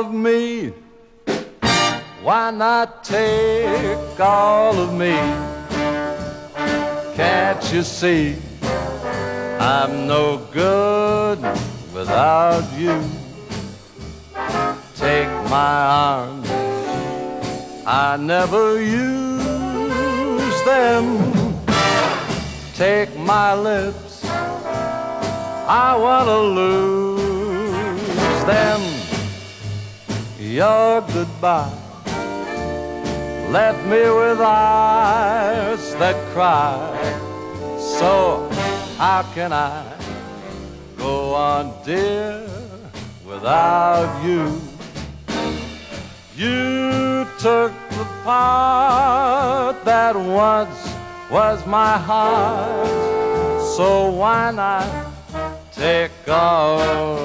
of me? Why not take all of me? Can't you see I'm no good without you? Take my arms, I never use them. Take my lips, I wanna lose them. Your goodbye left me with eyes that cry. So how can I go on, dear, without you? You took the part that once was my heart. So why not take all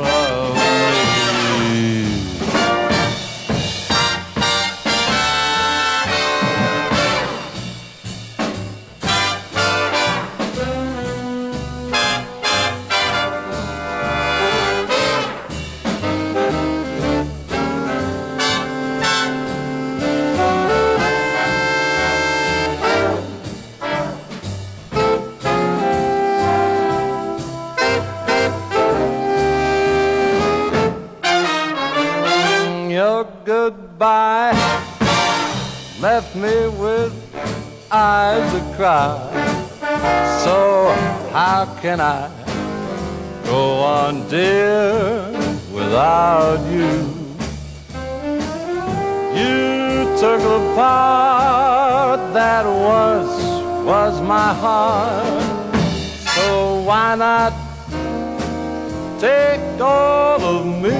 Your goodbye left me with eyes that cry. So how can I go on, dear, without you? You took the part that was was my heart. So why not take all of me?